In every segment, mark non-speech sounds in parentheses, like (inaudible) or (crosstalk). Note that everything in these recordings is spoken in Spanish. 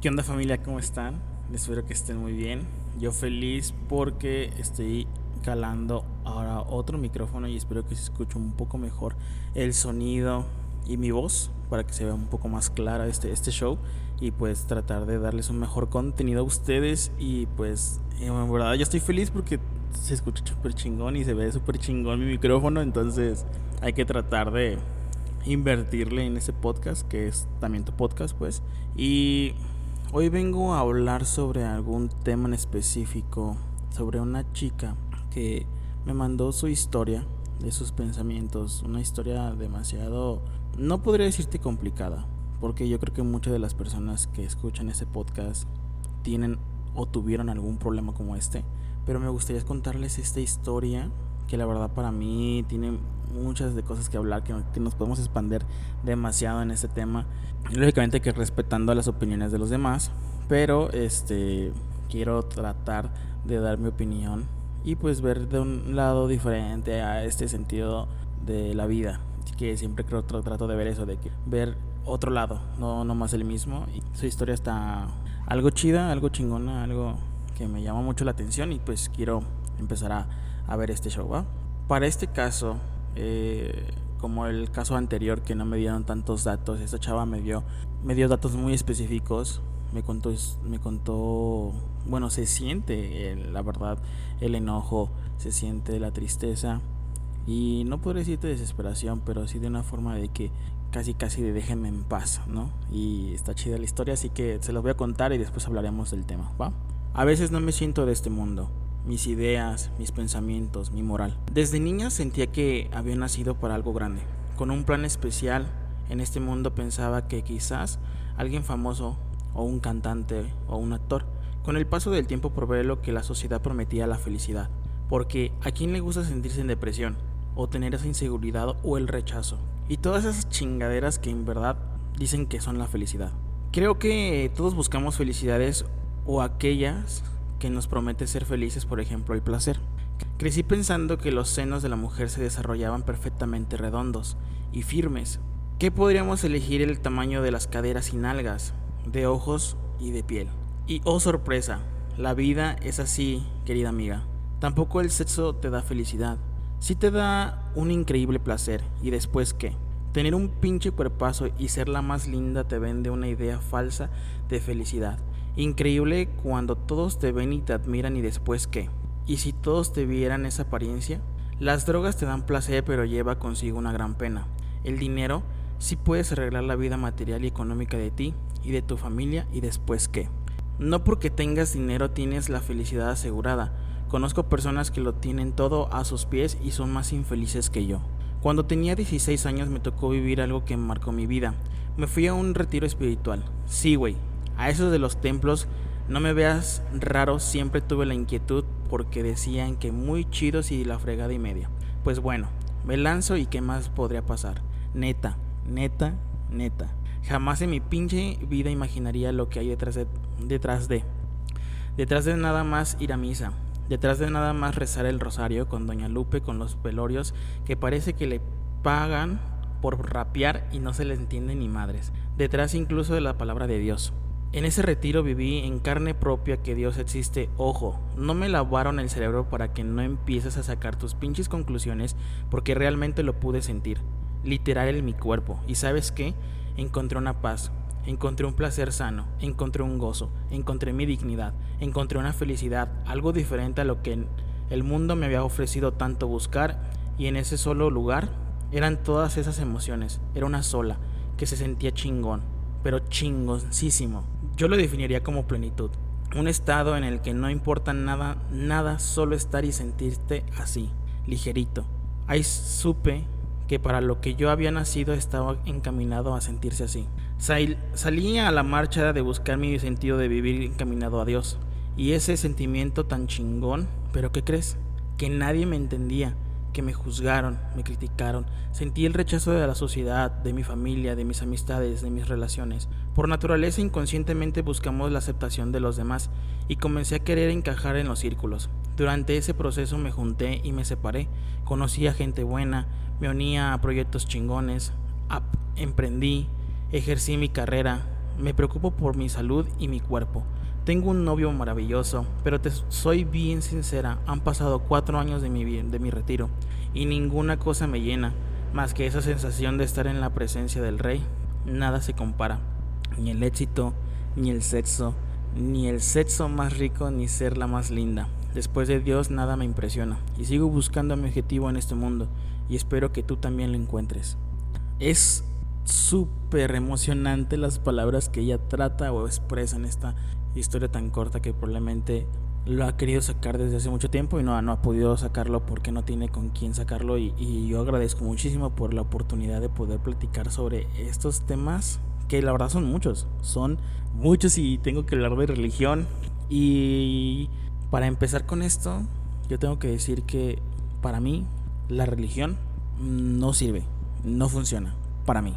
¿Qué onda familia? ¿Cómo están? Espero que estén muy bien. Yo feliz porque estoy calando ahora otro micrófono y espero que se escuche un poco mejor el sonido y mi voz para que se vea un poco más clara este, este show y pues tratar de darles un mejor contenido a ustedes y pues en verdad yo estoy feliz porque se escucha súper chingón y se ve súper chingón mi micrófono entonces hay que tratar de invertirle en ese podcast que es también tu podcast pues y Hoy vengo a hablar sobre algún tema en específico, sobre una chica que me mandó su historia de sus pensamientos, una historia demasiado, no podría decirte complicada, porque yo creo que muchas de las personas que escuchan ese podcast tienen o tuvieron algún problema como este, pero me gustaría contarles esta historia que la verdad para mí tiene muchas de cosas que hablar, que, nos podemos expander demasiado en este tema. lógicamente que respetando las opiniones de los demás, pero este quiero tratar de dar mi opinión y pues ver de un lado diferente a este sentido de la vida. Que siempre creo trato de ver eso, de que ver otro lado, no, no más el mismo. Y su historia está algo chida, algo chingona, algo que me llama mucho la atención y pues quiero empezar a, a ver este show. Para este caso, eh, como el caso anterior que no me dieron tantos datos, esta chava me dio, me dio datos muy específicos, me contó, me contó, bueno, se siente la verdad el enojo, se siente la tristeza y no podría decirte desesperación, pero sí de una forma de que casi casi de déjenme en paz, ¿no? Y está chida la historia, así que se los voy a contar y después hablaremos del tema, ¿va? A veces no me siento de este mundo mis ideas, mis pensamientos, mi moral. Desde niña sentía que había nacido para algo grande, con un plan especial. En este mundo pensaba que quizás alguien famoso o un cantante o un actor. Con el paso del tiempo probé lo que la sociedad prometía la felicidad, porque a quién le gusta sentirse en depresión o tener esa inseguridad o el rechazo y todas esas chingaderas que en verdad dicen que son la felicidad. Creo que todos buscamos felicidades o aquellas que nos promete ser felices, por ejemplo, el placer. Crecí pensando que los senos de la mujer se desarrollaban perfectamente redondos y firmes. ¿Qué podríamos elegir el tamaño de las caderas y nalgas, de ojos y de piel? Y oh sorpresa, la vida es así, querida amiga. Tampoco el sexo te da felicidad. Sí te da un increíble placer. ¿Y después qué? Tener un pinche cuerpazo y ser la más linda te vende una idea falsa de felicidad. Increíble cuando todos te ven y te admiran y después qué. ¿Y si todos te vieran esa apariencia? Las drogas te dan placer pero lleva consigo una gran pena. El dinero sí puedes arreglar la vida material y económica de ti y de tu familia y después qué. No porque tengas dinero tienes la felicidad asegurada. Conozco personas que lo tienen todo a sus pies y son más infelices que yo. Cuando tenía 16 años me tocó vivir algo que marcó mi vida. Me fui a un retiro espiritual. Sí, güey, a esos de los templos, no me veas raro, siempre tuve la inquietud porque decían que muy chidos y la fregada y media. Pues bueno, me lanzo y qué más podría pasar. Neta, neta, neta. Jamás en mi pinche vida imaginaría lo que hay detrás de, detrás de. Detrás de nada más ir a misa. Detrás de nada más rezar el rosario con Doña Lupe con los velorios que parece que le pagan por rapear y no se le entiende ni madres. Detrás incluso de la palabra de Dios. En ese retiro viví en carne propia que Dios existe. Ojo, no me lavaron el cerebro para que no empieces a sacar tus pinches conclusiones porque realmente lo pude sentir, literal en mi cuerpo. ¿Y sabes qué? Encontré una paz, encontré un placer sano, encontré un gozo, encontré mi dignidad, encontré una felicidad, algo diferente a lo que el mundo me había ofrecido tanto buscar y en ese solo lugar eran todas esas emociones, era una sola, que se sentía chingón, pero chingoncísimo. Yo lo definiría como plenitud. Un estado en el que no importa nada, nada, solo estar y sentirte así, ligerito. Ahí supe que para lo que yo había nacido estaba encaminado a sentirse así. salía a la marcha de buscar mi sentido de vivir encaminado a Dios. Y ese sentimiento tan chingón, pero ¿qué crees? Que nadie me entendía que me juzgaron, me criticaron. Sentí el rechazo de la sociedad, de mi familia, de mis amistades, de mis relaciones. Por naturaleza inconscientemente buscamos la aceptación de los demás y comencé a querer encajar en los círculos. Durante ese proceso me junté y me separé. Conocí a gente buena, me unía a proyectos chingones, emprendí, ejercí mi carrera, me preocupo por mi salud y mi cuerpo. Tengo un novio maravilloso, pero te soy bien sincera, han pasado cuatro años de mi, de mi retiro y ninguna cosa me llena más que esa sensación de estar en la presencia del rey. Nada se compara, ni el éxito, ni el sexo, ni el sexo más rico, ni ser la más linda. Después de Dios nada me impresiona y sigo buscando mi objetivo en este mundo y espero que tú también lo encuentres. Es súper emocionante las palabras que ella trata o expresa en esta historia tan corta que probablemente lo ha querido sacar desde hace mucho tiempo y no, no ha podido sacarlo porque no tiene con quién sacarlo y, y, yo agradezco muchísimo por la oportunidad de poder platicar sobre estos temas que la verdad son muchos, son muchos y tengo que hablar de religión y para empezar con esto yo tengo que decir que para mí la religión no sirve, no funciona para mí.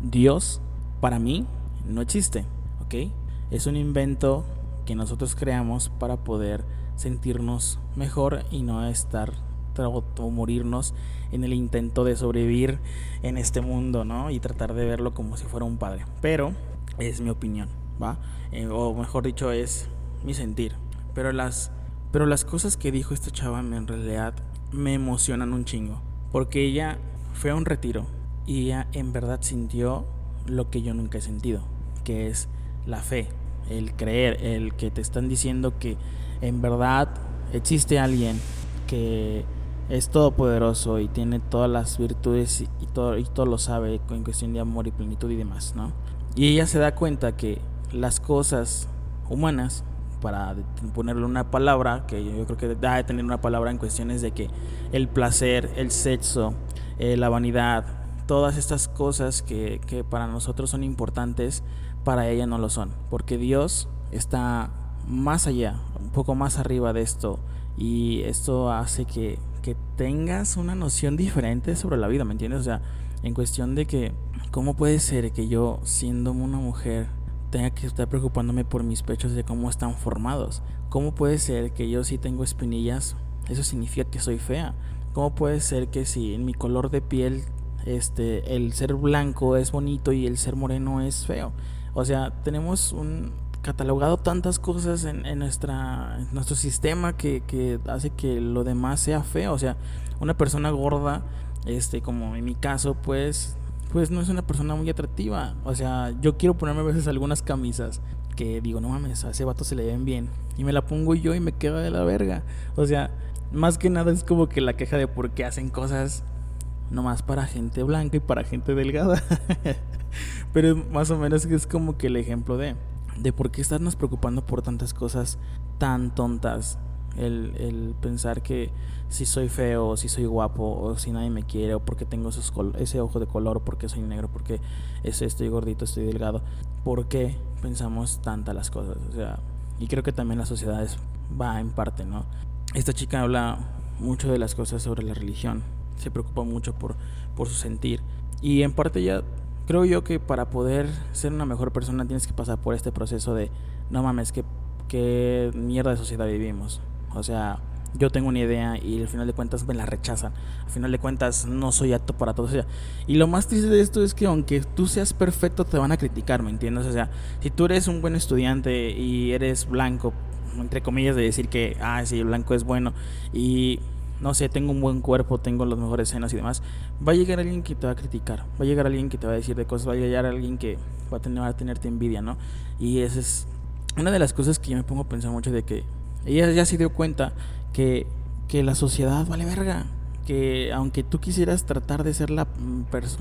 Dios para mí no existe, ¿ok? Es un invento que nosotros creamos para poder sentirnos mejor y no estar o morirnos en el intento de sobrevivir en este mundo, ¿no? Y tratar de verlo como si fuera un padre. Pero es mi opinión, ¿va? Eh, o mejor dicho, es mi sentir. Pero las, pero las cosas que dijo esta chava en realidad me emocionan un chingo. Porque ella fue a un retiro y ella en verdad sintió lo que yo nunca he sentido, que es la fe, el creer, el que te están diciendo que en verdad existe alguien que es todopoderoso y tiene todas las virtudes y todo, y todo lo sabe en cuestión de amor y plenitud y demás, ¿no? Y ella se da cuenta que las cosas humanas, para ponerle una palabra, que yo creo que da de tener una palabra en cuestiones de que el placer, el sexo, eh, la vanidad, todas estas cosas que, que para nosotros son importantes, para ella no lo son, porque Dios está más allá, un poco más arriba de esto, y esto hace que, que tengas una noción diferente sobre la vida, ¿me entiendes? O sea, en cuestión de que, ¿cómo puede ser que yo, siendo una mujer, tenga que estar preocupándome por mis pechos de cómo están formados? ¿Cómo puede ser que yo si tengo espinillas, eso significa que soy fea? ¿Cómo puede ser que si en mi color de piel este el ser blanco es bonito y el ser moreno es feo? O sea, tenemos un catalogado tantas cosas en, nuestra, nuestro sistema que, que, hace que lo demás sea feo. O sea, una persona gorda, este, como en mi caso, pues, pues no es una persona muy atractiva. O sea, yo quiero ponerme a veces algunas camisas que digo, no mames, a ese vato se le ven bien. Y me la pongo yo y me queda de la verga. O sea, más que nada es como que la queja de por qué hacen cosas nomás para gente blanca y para gente delgada. (laughs) Pero más o menos es como que el ejemplo de, de por qué estarnos preocupando por tantas cosas tan tontas. El, el pensar que si soy feo, si soy guapo, o si nadie me quiere, o porque tengo ese ojo de color, o porque soy negro, porque estoy gordito, estoy delgado. ¿Por qué pensamos tantas las cosas? O sea, y creo que también la sociedad va en parte, ¿no? Esta chica habla mucho de las cosas sobre la religión, se preocupa mucho por, por su sentir. Y en parte ya creo yo que para poder ser una mejor persona tienes que pasar por este proceso de, no mames, que qué mierda de sociedad vivimos. O sea, yo tengo una idea y al final de cuentas me la rechazan. Al final de cuentas no soy apto para todo. O y lo más triste de esto es que aunque tú seas perfecto te van a criticar, ¿me entiendes? O sea, si tú eres un buen estudiante y eres blanco, entre comillas de decir que, ah, sí, el blanco es bueno y no sé, tengo un buen cuerpo, tengo los mejores senos y demás, va a llegar alguien que te va a criticar, va a llegar alguien que te va a decir de cosas, va a llegar alguien que va a, tener, va a tenerte envidia, ¿no? Y esa es una de las cosas que yo me pongo a pensar mucho de que ella ya se dio cuenta que, que la sociedad vale verga, que aunque tú quisieras tratar de ser la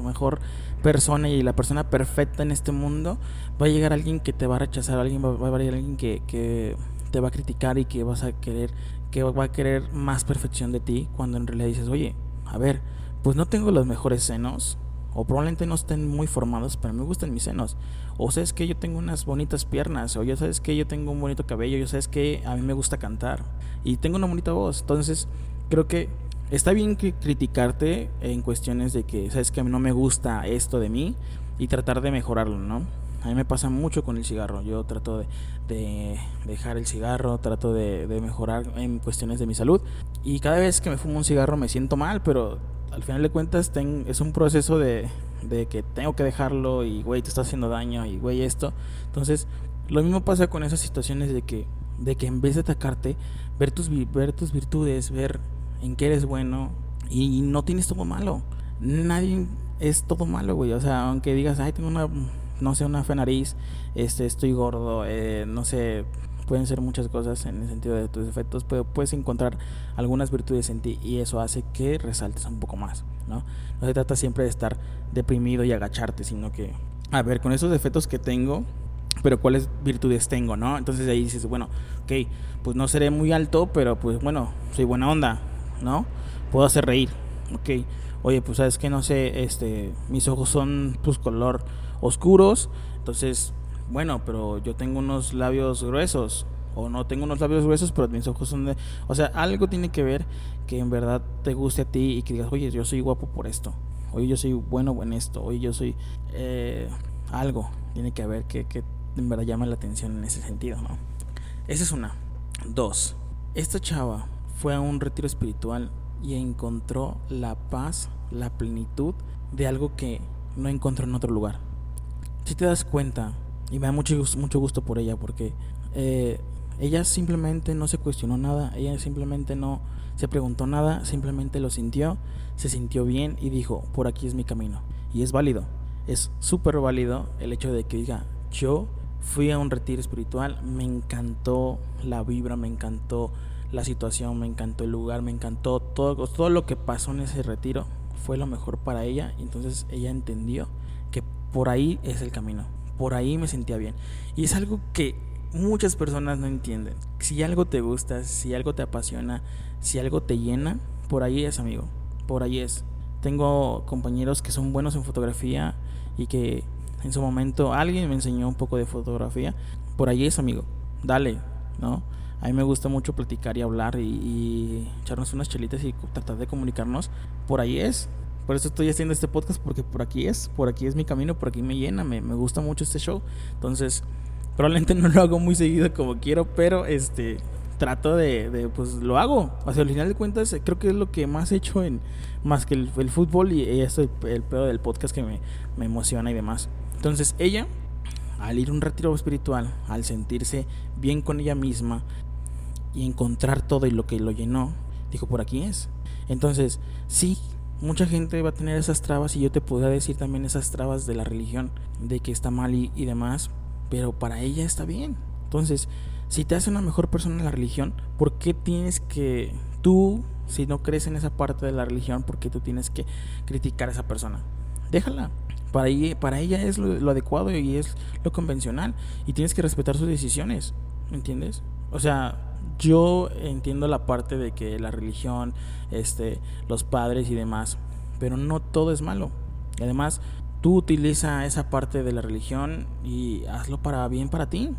mejor persona y la persona perfecta en este mundo, va a llegar alguien que te va a rechazar, alguien va, va a llegar alguien que, que te va a criticar y que vas a querer que va a querer más perfección de ti cuando en realidad dices, oye, a ver, pues no tengo los mejores senos, o probablemente no estén muy formados, pero me gustan mis senos. O sabes que yo tengo unas bonitas piernas, o ya sabes que yo tengo un bonito cabello, yo sabes que a mí me gusta cantar y tengo una bonita voz. Entonces, creo que está bien criticarte en cuestiones de que sabes que a mí no me gusta esto de mí y tratar de mejorarlo, ¿no? A mí me pasa mucho con el cigarro. Yo trato de, dejar el cigarro, trato de, mejorar en cuestiones de mi salud. Y cada vez que me fumo un cigarro me siento mal, pero al final de cuentas es un proceso de, de que tengo que dejarlo y, güey, te está haciendo daño y, güey, esto. Entonces, lo mismo pasa con esas situaciones de que, de que en vez de atacarte, ver tus, ver tus virtudes, ver en qué eres bueno y no tienes todo malo. Nadie es todo malo, güey. O sea, aunque digas, ay, tengo una, no sé, una fe nariz, este, estoy gordo, eh, no sé, pueden ser muchas cosas en el sentido de tus defectos, pero puedes encontrar algunas virtudes en ti y eso hace que resaltes un poco más, ¿no? No se trata siempre de estar deprimido y agacharte, sino que, a ver, con esos defectos que tengo, pero cuáles virtudes tengo, ¿no? Entonces ahí dices, bueno, ok, pues no seré muy alto, pero pues bueno, soy buena onda, ¿no? Puedo hacer reír, ok. Oye, pues sabes que no sé, este, mis ojos son pues color oscuros, entonces bueno, pero yo tengo unos labios gruesos, o no tengo unos labios gruesos, pero mis ojos son de... O sea, algo tiene que ver que en verdad te guste a ti y que digas, oye, yo soy guapo por esto, oye, yo soy bueno en esto, oye, yo soy... Eh, algo tiene que haber que, que en verdad llama la atención en ese sentido, ¿no? Esa es una. Dos, esta chava fue a un retiro espiritual y encontró la paz, la plenitud de algo que no encontró en otro lugar. Si te das cuenta, y me da mucho, mucho gusto por ella porque eh, ella simplemente no se cuestionó nada, ella simplemente no se preguntó nada, simplemente lo sintió, se sintió bien y dijo, por aquí es mi camino. Y es válido, es súper válido el hecho de que diga, yo fui a un retiro espiritual, me encantó la vibra, me encantó la situación, me encantó el lugar, me encantó todo, todo lo que pasó en ese retiro fue lo mejor para ella, entonces ella entendió que por ahí es el camino por ahí me sentía bien. Y es algo que muchas personas no entienden. Si algo te gusta, si algo te apasiona, si algo te llena, por ahí es, amigo. Por ahí es. Tengo compañeros que son buenos en fotografía y que en su momento alguien me enseñó un poco de fotografía. Por ahí es, amigo. Dale, ¿no? A mí me gusta mucho platicar y hablar y, echarnos unas chelitas y tratar de comunicarnos. Por ahí es. Por eso estoy haciendo este podcast, porque por aquí es, por aquí es mi camino, por aquí me llena, me, me gusta mucho este show. Entonces, probablemente (laughs) no lo hago muy seguido como quiero, pero este trato de, pues lo hago. O sea, al final de cuentas, creo que es lo que más he hecho en más que el, fútbol y, esto, el, pedo del podcast que me, me emociona y demás. Entonces, ella, al ir a un retiro espiritual, al sentirse bien con ella misma y encontrar todo y lo que lo llenó, dijo, por aquí es. Entonces, sí, mucha gente va a tener esas trabas y yo te podría decir también esas trabas de la religión, de que está mal y, demás, pero para ella está bien. Entonces, si te hace una mejor persona en la religión, ¿por qué tienes que tú, si no crees en esa parte de la religión, por qué tú tienes que criticar a esa persona? Déjala. Para ella, para ella es lo, lo adecuado y es lo convencional y tienes que respetar sus decisiones, ¿me entiendes? O sea, yo entiendo la parte de que la religión, este, los padres y demás, pero no todo es malo. Además, tú utiliza esa parte de la religión y hazlo para bien para ti.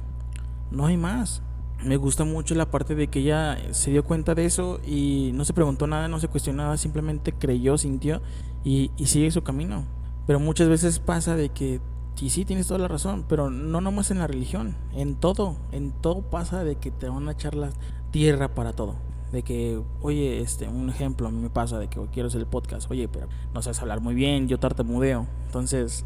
No hay más. Me gusta mucho la parte de que ella se dio cuenta de eso y no se preguntó nada, no se cuestionó nada, simplemente creyó, sintió y, y sigue su camino. Pero muchas veces pasa de que y sí, tienes toda la razón, pero no nomás en la religión, en todo, en todo pasa de que te van a echar la tierra para todo. De que, oye, este, un ejemplo a mí me pasa de que quiero hacer el podcast, oye, pero no sabes hablar muy bien, yo tartamudeo. Entonces,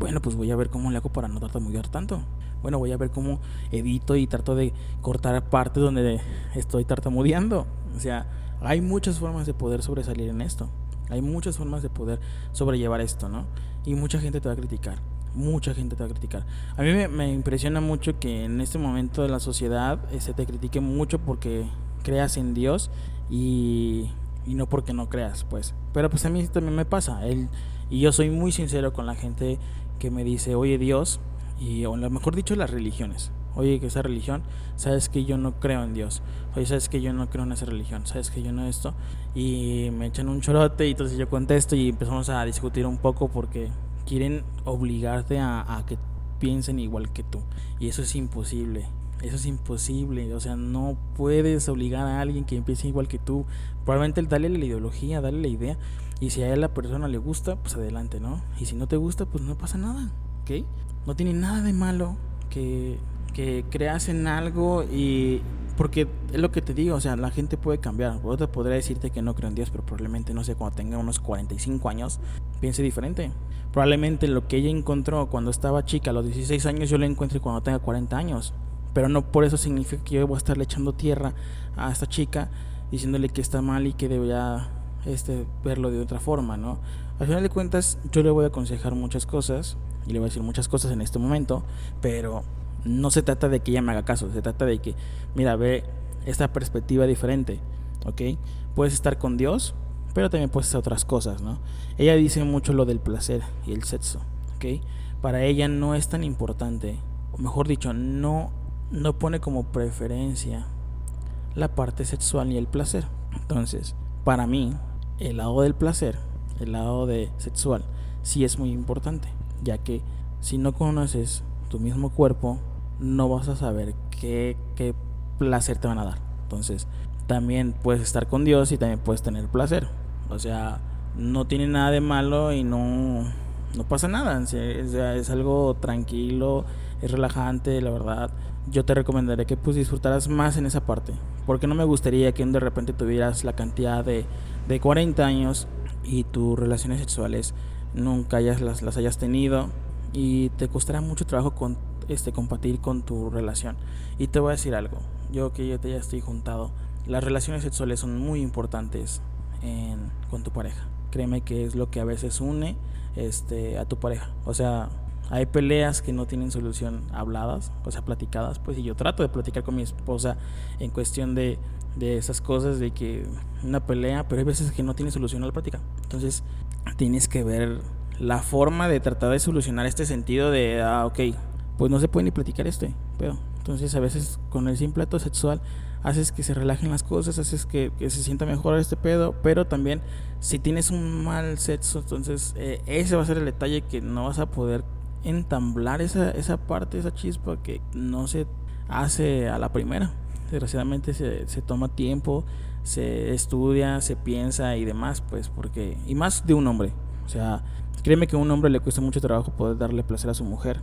bueno, pues voy a ver cómo le hago para no tartamudear tanto. Bueno, voy a ver cómo edito y trato de cortar partes donde estoy tartamudeando. O sea, hay muchas formas de poder sobresalir en esto. Hay muchas formas de poder sobrellevar esto, ¿no? Y mucha gente te va a criticar mucha gente te va a criticar. A mí me, impresiona mucho que en este momento de la sociedad se este, te critique mucho porque creas en Dios y, y, no porque no creas, pues. Pero pues a mí también me pasa. Él, y yo soy muy sincero con la gente que me dice, oye Dios, y o mejor dicho las religiones. Oye, que esa religión, sabes que yo no creo en Dios. Oye, sabes que yo no creo en esa religión. Sabes que yo no esto. Y me echan un chorote y entonces yo contesto y empezamos a discutir un poco porque quieren obligarte a, que piensen igual que tú. Y eso es imposible. Eso es imposible. O sea, no puedes obligar a alguien que empiece igual que tú. Probablemente darle la ideología, darle la idea. Y si a la persona le gusta, pues adelante, ¿no? Y si no te gusta, pues no pasa nada. ¿Ok? No tiene nada de malo que, que creas en algo y... porque es lo que te digo, o sea, la gente puede cambiar. Otra podría decirte que no creo en Dios, pero probablemente, no sé, cuando tenga unos 45 años, piense diferente. Probablemente lo que ella encontró cuando estaba chica, a los 16 años, yo lo encuentre cuando tenga 40 años. Pero no por eso significa que yo voy a estarle echando tierra a esta chica diciéndole que está mal y que debería este, verlo de otra forma, ¿no? Al final de cuentas, yo le voy a aconsejar muchas cosas y le voy a decir muchas cosas en este momento, pero no se trata de que ella me haga caso, se trata de que, mira, ve esta perspectiva diferente, ¿ok? Puedes estar con Dios, pero también puedes hacer otras cosas, ¿no? Ella dice mucho lo del placer y el sexo, ¿ok? Para ella no es tan importante, o mejor dicho, no no pone como preferencia la parte sexual y el placer. Entonces, para mí, el lado del placer, el lado de sexual, sí es muy importante, ya que si no conoces tu mismo cuerpo, no vas a saber qué, qué placer te van a dar. Entonces, también puedes estar con Dios y también puedes tener placer. O sea, no tiene nada de malo y no, no pasa nada. O es algo tranquilo, es relajante, la verdad yo te recomendaría que pues disfrutaras más en esa parte. Porque no me gustaría que de repente tuvieras la cantidad de, de 40 años y tus relaciones sexuales nunca hayas, las, las hayas tenido y te costará mucho trabajo con, este, compartir con tu relación. Y te voy a decir algo, yo que ya te ya estoy juntado, las relaciones sexuales son muy importantes en, con tu pareja. Créeme que es lo que a veces une este, a tu pareja. O sea, hay peleas que no tienen solución habladas, o sea, platicadas, pues, y yo trato de platicar con mi esposa en cuestión de, de esas cosas, de que una pelea, pero hay veces que no tiene solución a la plática. Entonces, tienes que ver la forma de tratar de solucionar este sentido de, ah, ok, pues no se puede ni platicar este, pero entonces a veces con el simple acto sexual haces que se relajen las cosas, haces que, se sienta mejor este pedo, pero también si tienes un mal sexo, entonces eh, ese va a ser el detalle que no vas a poder entamblar esa, esa parte, esa chispa que no se hace a la primera. Desgraciadamente se, se toma tiempo, se estudia, se piensa y demás, pues porque, y más de un hombre. O sea, créeme que a un hombre le cuesta mucho trabajo poder darle placer a su mujer.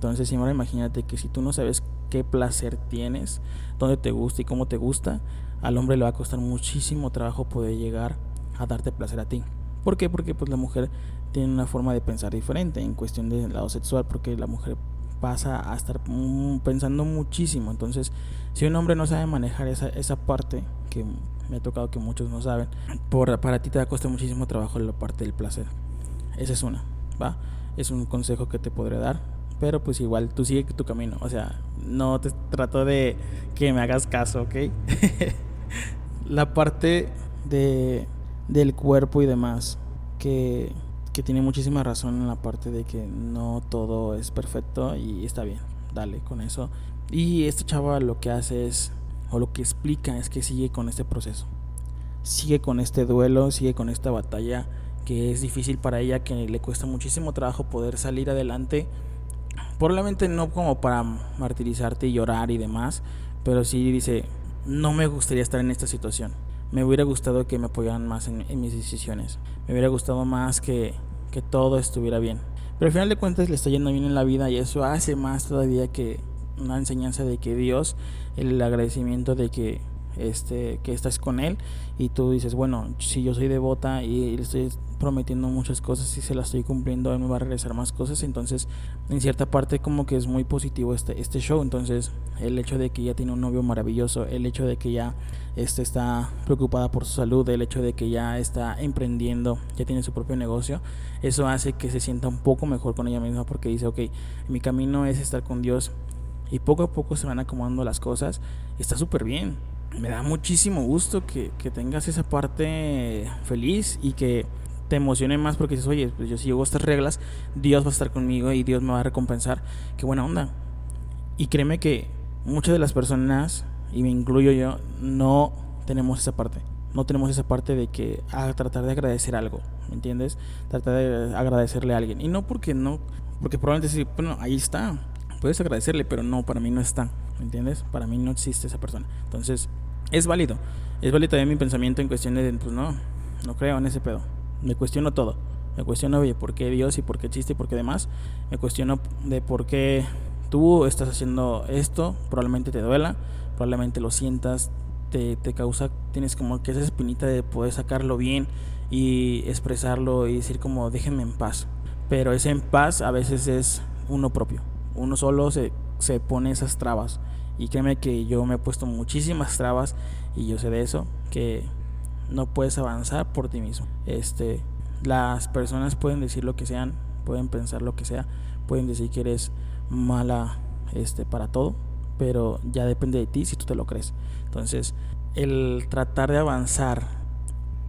Entonces, imagínate que si tú no sabes qué placer tienes, dónde te gusta y cómo te gusta, al hombre le va a costar muchísimo trabajo poder llegar a darte placer a ti. ¿Por qué? Porque pues la mujer tiene una forma de pensar diferente en cuestión del lado sexual, porque la mujer pasa a estar pensando muchísimo. Entonces, si un hombre no sabe manejar esa, esa parte, que me ha tocado que muchos no saben, por, para ti te va a costar muchísimo trabajo la parte del placer. Esa es una, ¿va? Es un consejo que te podré dar, pero pues igual tú sigue tu camino. O sea, no te trato de que me hagas caso, ¿ok? (laughs) la parte de, del cuerpo y demás, que que tiene muchísima razón en la parte de que no todo es perfecto y está bien, dale con eso. Y esta chava lo que hace es, o lo que explica es que sigue con este proceso, sigue con este duelo, sigue con esta batalla que es difícil para ella, que le cuesta muchísimo trabajo poder salir adelante. Probablemente no como para martirizarte y llorar y demás, pero sí dice, no me gustaría estar en esta situación me hubiera gustado que me apoyaran más en, mis decisiones. Me hubiera gustado más que, que todo estuviera bien. Pero al final de cuentas le está yendo bien en la vida y eso hace más todavía que una enseñanza de que Dios, el agradecimiento de que este que estás con él y tú dices, bueno, si yo soy devota y le estoy prometiendo muchas cosas y se las estoy cumpliendo, él me va a regresar más cosas, entonces en cierta parte como que es muy positivo este este show, entonces el hecho de que ya tiene un novio maravilloso, el hecho de que ya este está preocupada por su salud, el hecho de que ya está emprendiendo, ya tiene su propio negocio, eso hace que se sienta un poco mejor con ella misma porque dice, ok, mi camino es estar con Dios y poco a poco se van acomodando las cosas, está súper bien me da muchísimo gusto que, tengas esa parte feliz y que te emocione más porque dices, oye, pues yo si llevo estas reglas, Dios va a estar conmigo y Dios me va a recompensar. Qué buena onda. Y créeme que muchas de las personas, y me incluyo yo, no tenemos esa parte. No tenemos esa parte de que a tratar de agradecer algo, ¿me entiendes? Tratar de agradecerle a alguien. Y no porque no, porque probablemente sí, bueno, ahí está. Puedes agradecerle, pero no, para mí no está. ¿Me entiendes? Para mí no existe esa persona. Entonces, es válido. Es válido también mi pensamiento en cuestión de, pues no, no creo en ese pedo. Me cuestiono todo. Me cuestiono, oye, ¿por qué Dios y por qué existe y por qué demás? Me cuestiono de por qué tú estás haciendo esto, probablemente te duela, probablemente lo sientas, te, te causa, tienes como que esa espinita de poder sacarlo bien y expresarlo y decir como déjenme en paz. Pero ese en paz a veces es uno propio. Uno solo se, se pone esas trabas. Y créeme que yo me he puesto muchísimas trabas y yo sé de eso, que no puedes avanzar por ti mismo. Este, las personas pueden decir lo que sean, pueden pensar lo que sea, pueden decir que eres mala este para todo, pero ya depende de ti si tú te lo crees. Entonces, el tratar de avanzar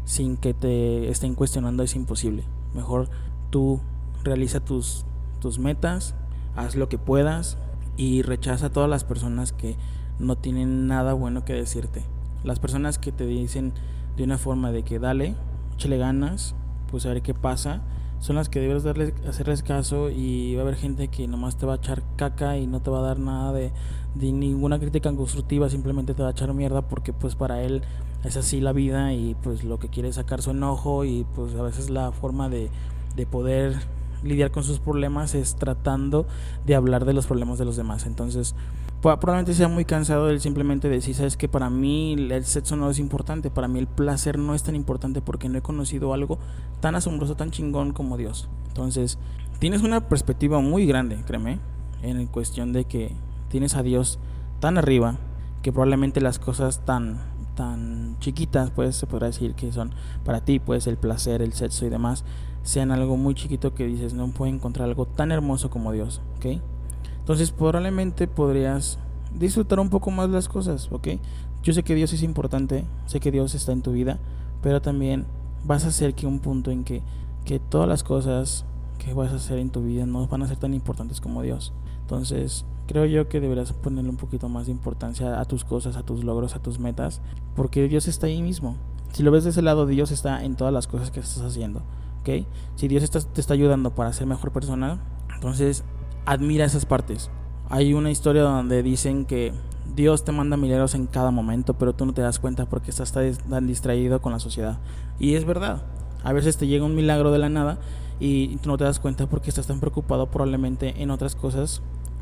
sin que te estén cuestionando es imposible. Mejor tú realiza tus, tus metas, haz lo que puedas y rechaza a todas las personas que no tienen nada bueno que decirte. Las personas que te dicen de una forma de que dale, échale ganas, pues a ver qué pasa, son las que debes darles, hacerles caso y va a haber gente que nomás te va a echar caca y no te va a dar nada de, de ninguna crítica constructiva, simplemente te va a echar mierda porque pues para él es así la vida y pues lo que quiere es sacar su enojo y pues a veces la forma de, de poder lidiar con sus problemas es tratando de hablar de los problemas de los demás. Entonces, probablemente sea muy cansado él simplemente decir, sabes que para mí el sexo no es importante, para mí el placer no es tan importante porque no he conocido algo tan asombroso, tan chingón como Dios. Entonces, tienes una perspectiva muy grande, créeme, en cuestión de que tienes a Dios tan arriba que probablemente las cosas tan tan chiquitas, pues se podrá decir que son para ti, pues el placer, el sexo y demás, sean algo muy chiquito que dices, no puedo encontrar algo tan hermoso como Dios, ¿ok? Entonces probablemente podrías disfrutar un poco más las cosas, ¿ok? Yo sé que Dios es importante, sé que Dios está en tu vida, pero también vas a hacer que un punto en que, que todas las cosas que vas a hacer en tu vida no van a ser tan importantes como Dios. Entonces, creo yo que deberás ponerle un poquito más de importancia a tus cosas, a tus logros, a tus metas, porque Dios está ahí mismo. Si lo ves de ese lado, Dios está en todas las cosas que estás haciendo. Si Dios te está ayudando para ser mejor persona, entonces admira esas partes. Hay una historia donde dicen que Dios te manda milagros en cada momento, pero tú no te das cuenta porque estás tan distraído con la sociedad. Y es verdad. A veces te llega un milagro de la nada y tú no te das cuenta porque estás tan preocupado probablemente en otras cosas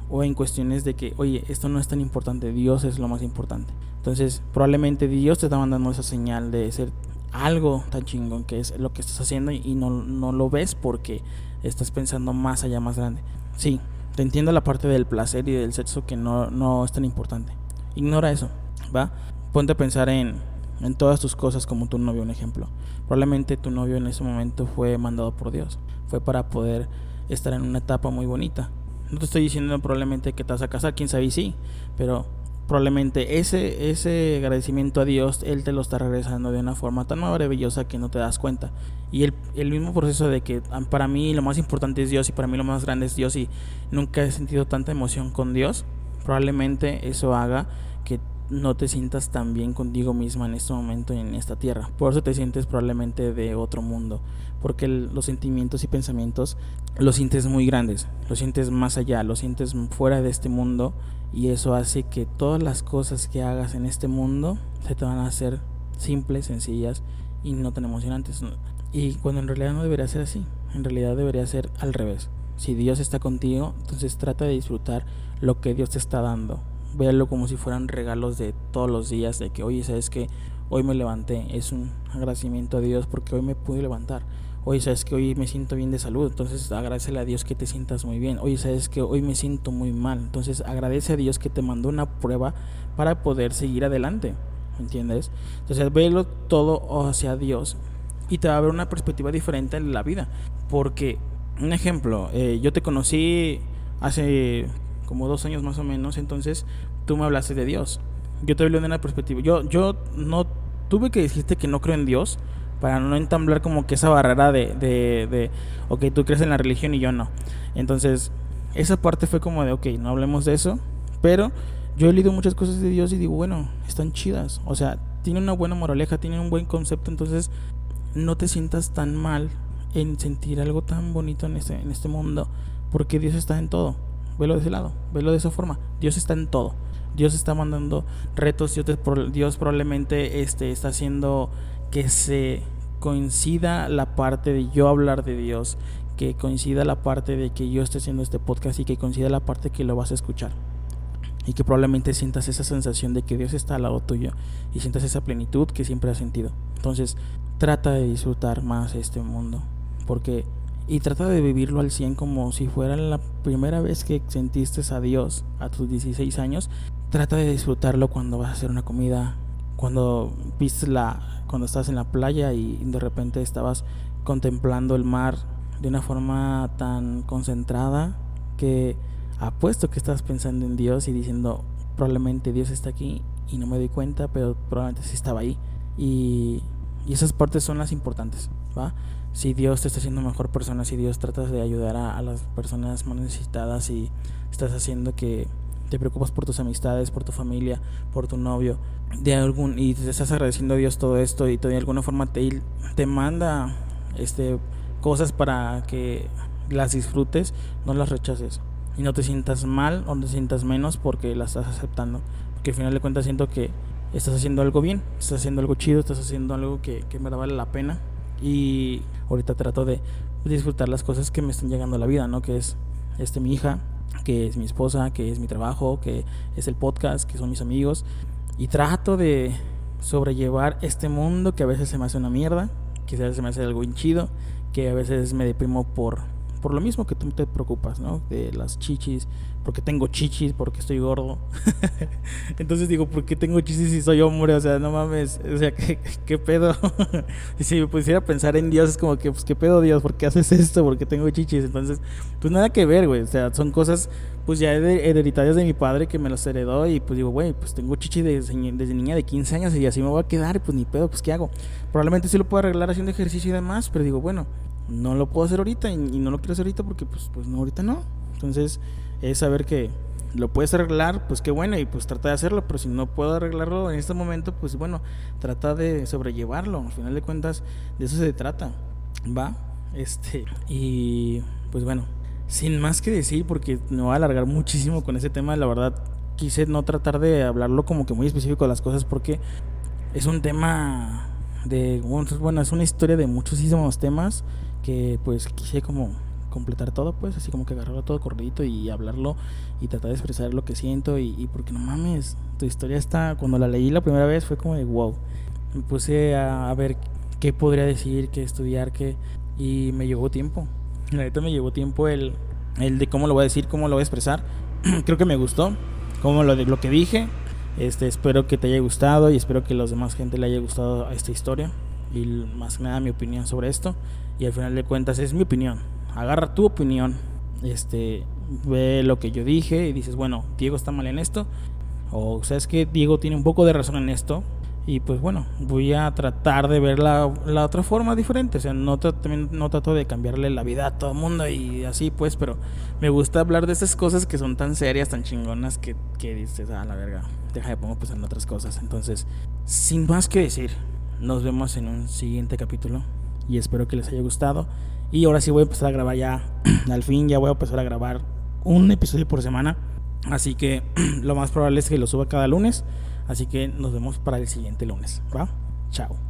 o en cuestiones de que, oye, esto no es tan importante, Dios es lo más importante. Entonces, probablemente Dios te está mandando esa señal de ser algo tan chingón que es lo que estás haciendo y no, no lo ves porque estás pensando más allá, más grande. Sí, te entiendo la parte del placer y del sexo que no, no es tan importante. Ignora eso, ¿va? Ponte a pensar en, en todas tus cosas como tu novio, un ejemplo. Probablemente tu novio en ese momento fue mandado por Dios. Fue para poder estar en una etapa muy bonita. No te estoy diciendo probablemente que te vas a casar, quién sabe sí, pero probablemente ese, ese agradecimiento a Dios, Él te lo está regresando de una forma tan maravillosa que no te das cuenta. Y el, el, mismo proceso de que ah, para mí lo más importante es Dios y para mí lo más grande es Dios y nunca he sentido tanta emoción con Dios, probablemente eso haga no te sientas tan bien contigo misma en este momento en esta tierra. Por eso te sientes probablemente de otro mundo, porque los sentimientos y pensamientos los sientes muy grandes, los sientes más allá, los sientes fuera de este mundo y eso hace que todas las cosas que hagas en este mundo se te van a hacer simples, sencillas y no tan emocionantes. Y cuando en realidad no debería ser así, en realidad debería ser al revés. Si Dios está contigo, entonces trata de disfrutar lo que Dios te está dando. Véalo como si fueran regalos de todos los días, de que, oye, sabes que hoy me levanté, es un agradecimiento a Dios porque hoy me pude levantar Oye, sabes que hoy me siento bien de salud, entonces agradecele a Dios que te sientas muy bien. Oye, sabes que hoy me siento muy mal, entonces agradece a Dios que te mandó una prueba para poder seguir adelante. ¿Entiendes? Entonces, velo todo hacia Dios y te va a ver una perspectiva diferente en la vida. Porque, un ejemplo, eh, yo te conocí hace como dos años más o menos, entonces tú me hablaste de Dios. Yo te hablé de una perspectiva. Yo, yo no tuve que decirte que no creo en Dios para no entamblar como que esa barrera de, de, de, ok, tú crees en la religión y yo no. Entonces, esa parte fue como de, ok, no hablemos de eso, pero yo he leído muchas cosas de Dios y digo, bueno, están chidas, o sea, tiene una buena moraleja, tiene un buen concepto, entonces no te sientas tan mal en sentir algo tan bonito en este, en este mundo, porque Dios está en todo. Velo de ese lado, velo de esa forma. Dios está en todo. Dios está mandando retos, Dios, Dios probablemente este, está haciendo que se coincida la parte de yo hablar de Dios, que coincida la parte de que yo esté haciendo este podcast y que coincida la parte que lo vas a escuchar. Y que probablemente sientas esa sensación de que Dios está al lado tuyo y sientas esa plenitud que siempre has sentido. Entonces, trata de disfrutar más este mundo. Porque y trata de vivirlo al 100 como si fuera la primera vez que sentiste a Dios a tus 16 años. Trata de disfrutarlo cuando vas a hacer una comida, cuando viste la cuando estás en la playa y de repente estabas contemplando el mar de una forma tan concentrada que apuesto que estás pensando en Dios y diciendo probablemente Dios está aquí y no me doy cuenta, pero probablemente sí estaba ahí. Y, y esas partes son las importantes, ¿va? Si Dios te está haciendo mejor persona, si Dios trata de ayudar a, las personas más necesitadas y estás haciendo que te preocupas por tus amistades, por tu familia, por tu novio, de algún y te estás agradeciendo a Dios todo esto y de alguna forma te, te manda este cosas para que las disfrutes, no las rechaces. Y no te sientas mal o no te sientas menos porque las estás aceptando, porque al final de cuentas siento que estás haciendo algo bien, estás haciendo algo chido, estás haciendo algo que, que vale la pena y ahorita trato de disfrutar las cosas que me están llegando a la vida, ¿no? Que es este mi hija, que es mi esposa, que es mi trabajo, que es el podcast, que son mis amigos. Y trato de sobrellevar este mundo que a veces se me hace una mierda, que a veces se me hace algo hinchido, que a veces me deprimo por por lo mismo que tú te preocupas, ¿no? De las chichis, porque tengo chichis, porque estoy gordo. (laughs) Entonces digo, ¿por qué tengo chichis si soy hombre? O sea, no mames, o sea, (laughs) ¿qué, pedo? (laughs) y si me pusiera a pensar en Dios, es como que, pues, ¿qué pedo Dios? ¿Por qué haces esto? ¿Por qué tengo chichis? Entonces, pues nada que ver, güey. O sea, son cosas, pues ya hereditarias de mi padre que me las heredó y pues digo, güey, pues tengo chichis desde, desde niña de 15 años y así me voy a quedar, pues ni pedo, pues ¿qué hago? Probablemente sí lo puedo arreglar haciendo ejercicio y demás, pero digo, bueno, no lo puedo hacer ahorita y, no lo quiero hacer ahorita porque pues, pues no, ahorita no. Entonces es saber que lo puedes arreglar, pues qué bueno, y pues trata de hacerlo, pero si no puedo arreglarlo en este momento, pues bueno, trata de sobrellevarlo, al final de cuentas de eso se trata, ¿va? Este, y pues bueno, sin más que decir, porque me voy a alargar muchísimo con ese tema, la verdad quise no tratar de hablarlo como que muy específico de las cosas porque es un tema de, bueno, es una historia de muchísimos temas que pues quise como completar todo, pues así como que agarrarlo todo corridito y hablarlo y tratar de expresar lo que siento y, porque no mames, tu historia está, cuando la leí la primera vez fue como de wow, me puse a, ver qué podría decir, qué estudiar, qué, y me llevó tiempo, la neta me llevó tiempo el, el de cómo lo voy a decir, cómo lo voy a expresar, (clears throat) creo que me gustó, como lo, de, lo que dije, este, espero que te haya gustado y espero que a los demás gente le haya gustado esta historia y más que nada mi opinión sobre esto y al final de cuentas es mi opinión. Agarra tu opinión, este, ve lo que yo dije y dices, bueno, Diego está mal en esto o sabes que Diego tiene un poco de razón en esto y pues bueno, voy a tratar de ver la, la otra forma diferente, o sea, no, también no trato de cambiarle la vida a todo el mundo y así pues, pero me gusta hablar de esas cosas que son tan serias, tan chingonas que, que dices, ah, la verga, deja de pongo pues en otras cosas. Entonces, sin más que decir, nos vemos en un siguiente capítulo y espero que les haya gustado. Y ahora sí voy a empezar a grabar ya, (clears throat) al fin ya voy a empezar a grabar un episodio por semana. Así que (clears throat) lo más probable es que lo suba cada lunes. Así que nos vemos para el siguiente lunes. ¿Va? Chao.